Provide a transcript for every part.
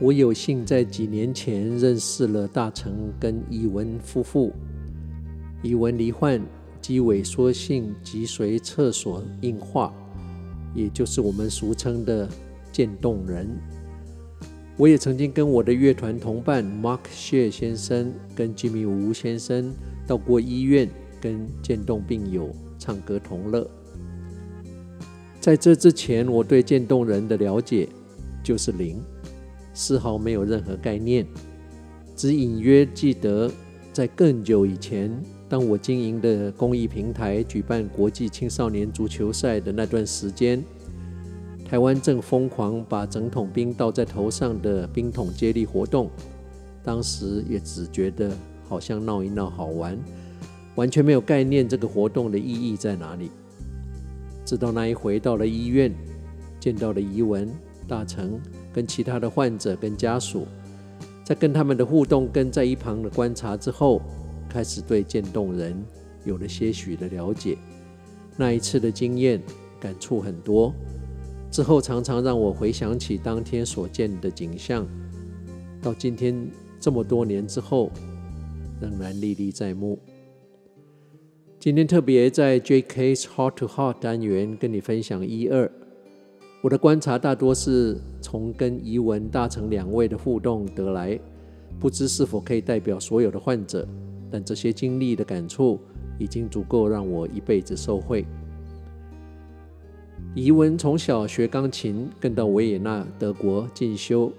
我有幸在几年前认识了大成跟伊文夫妇。伊文罹患肌萎缩性脊髓侧索硬化，也就是我们俗称的渐冻人。我也曾经跟我的乐团同伴 Mark Shea 先生跟 Jimmy Wu 先生到过医院，跟渐冻病友唱歌同乐。在这之前，我对渐冻人的了解就是零，丝毫没有任何概念，只隐约记得在更久以前，当我经营的公益平台举办国际青少年足球赛的那段时间。台湾正疯狂把整桶冰倒在头上的冰桶接力活动，当时也只觉得好像闹一闹好玩，完全没有概念这个活动的意义在哪里。直到那一回到了医院，见到了怡文、大成跟其他的患者跟家属，在跟他们的互动跟在一旁的观察之后，开始对渐冻人有了些许的了解。那一次的经验感触很多。之后常常让我回想起当天所见的景象，到今天这么多年之后，仍然历历在目。今天特别在 JK's Heart to Heart 单元跟你分享一二，我的观察大多是从跟怡文、大成两位的互动得来，不知是否可以代表所有的患者，但这些经历的感触已经足够让我一辈子受惠。怡文从小学钢琴，跟到维也纳德国进修，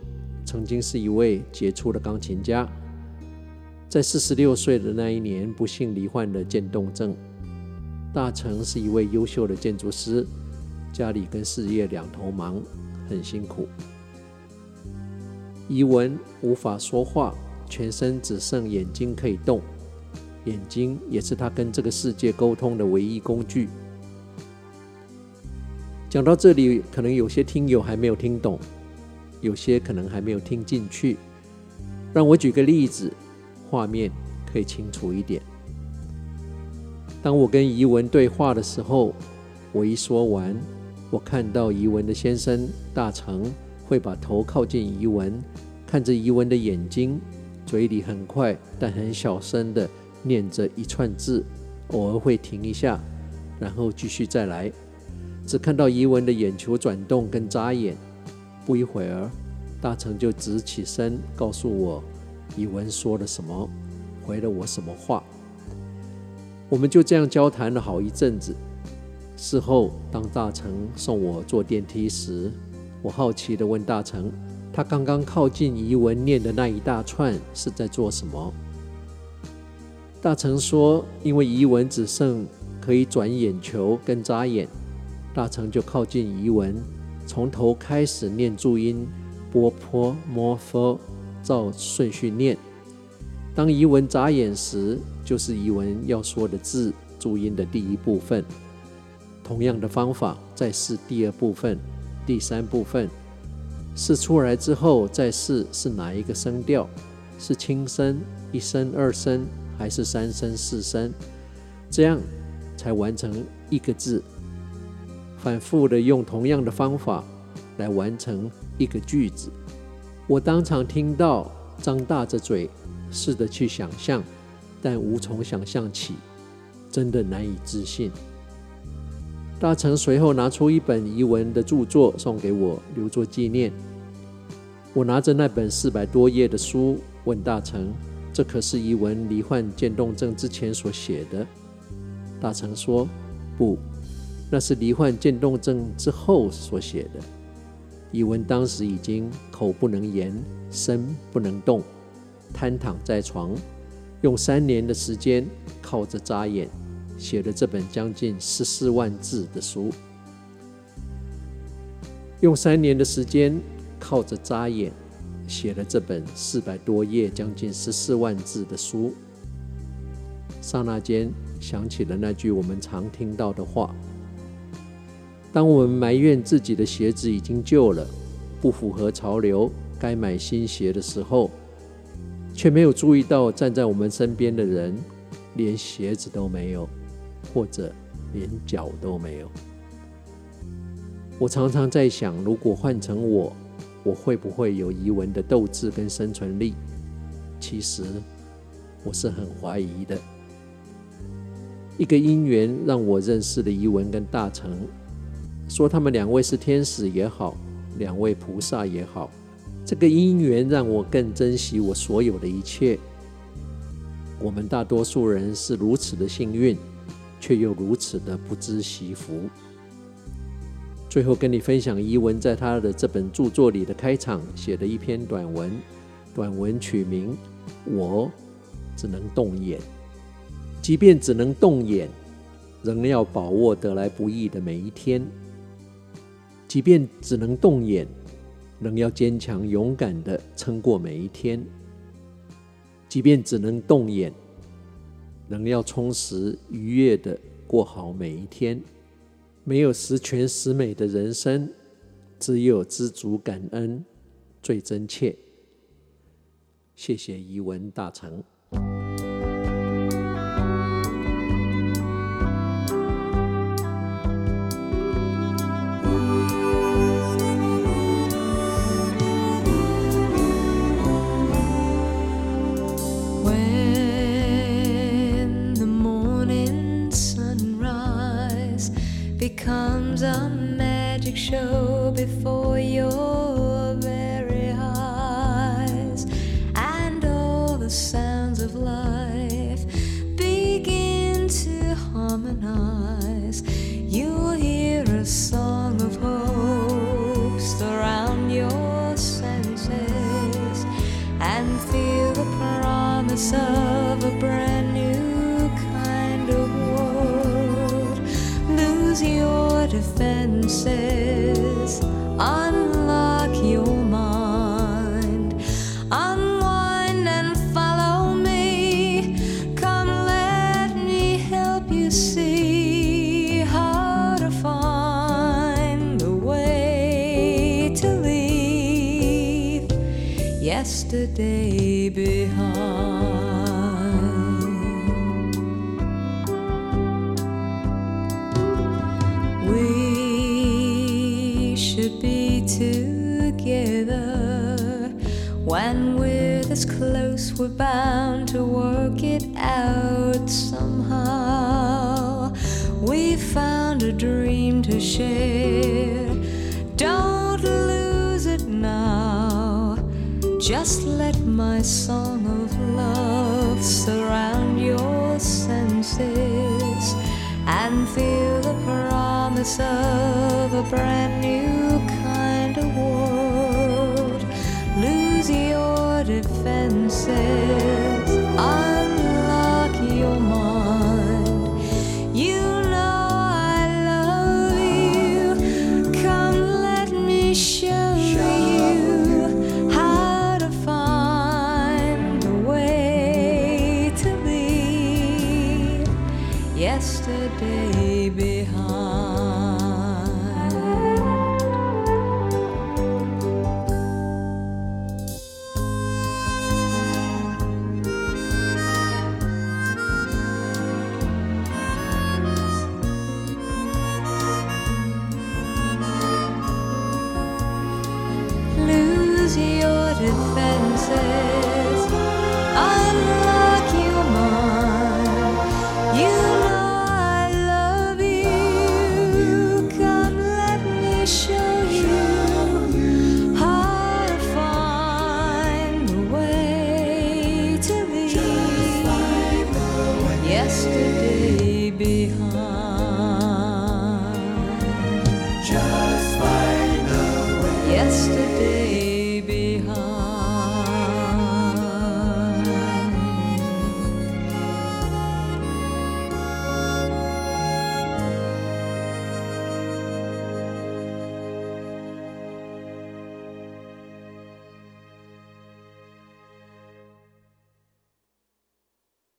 曾经是一位杰出的钢琴家。在四十六岁的那一年，不幸罹患了渐冻症。大成是一位优秀的建筑师，家里跟事业两头忙，很辛苦。怡文无法说话，全身只剩眼睛可以动，眼睛也是他跟这个世界沟通的唯一工具。讲到这里，可能有些听友还没有听懂，有些可能还没有听进去。让我举个例子，画面可以清楚一点。当我跟怡文对话的时候，我一说完，我看到怡文的先生大成会把头靠近怡文，看着怡文的眼睛，嘴里很快但很小声地念着一串字，偶尔会停一下，然后继续再来。只看到怡文的眼球转动跟眨眼，不一会儿，大成就直起身告诉我，怡文说了什么，回了我什么话。我们就这样交谈了好一阵子。事后，当大成送我坐电梯时，我好奇地问大成，他刚刚靠近怡文念的那一大串是在做什么？大成说，因为怡文只剩可以转眼球跟眨眼。大成就靠近怡文，从头开始念注音波坡摩佛，照顺序念。当怡文眨眼时，就是怡文要说的字注音的第一部分。同样的方法，再试第二部分、第三部分。试出来之后，再试是哪一个声调，是轻声、一声、二声，还是三声、四声？这样才完成一个字。反复的用同样的方法来完成一个句子，我当场听到，张大着嘴，试着去想象，但无从想象起，真的难以置信。大成随后拿出一本遗文的著作送给我，留作纪念。我拿着那本四百多页的书，问大成：“这可是遗文罹患渐冻症之前所写的？”大成说：“不。”那是罹患渐冻症之后所写的。遗文当时已经口不能言，身不能动，瘫躺在床，用三年的时间靠着眨眼写了这本将近十四万字的书。用三年的时间靠着扎眼写了这本四百多页、将近十四万字的书。刹那间想起了那句我们常听到的话。当我们埋怨自己的鞋子已经旧了，不符合潮流，该买新鞋的时候，却没有注意到站在我们身边的人连鞋子都没有，或者连脚都没有。我常常在想，如果换成我，我会不会有怡文的斗志跟生存力？其实我是很怀疑的。一个因缘让我认识了怡文跟大成，说他们两位是天使也好，两位菩萨也好，这个因缘让我更珍惜我所有的一切。我们大多数人是如此的幸运，却又如此的不知惜福。最后跟你分享伊文在他的这本著作里的开场写的一篇短文，短文取名《我只能动眼》。即便只能动眼，仍要把握得来不易的每一天；即便只能动眼，仍要坚强勇敢的撑过每一天；即便只能动眼，仍要充实愉悦的过好每一天。没有十全十美的人生，只有知足感恩最真切。谢谢怡文大成。feel the promise of a brand new kind of world. Lose your defenses, unlock. Yesterday behind. We should be together when we're this close, we're bound to work it out somehow. We found a dream to share. Just let my song of love surround your senses and feel the promise of a brand new kind of world. Lose your defenses. Yesterday behind. Lose your defenses.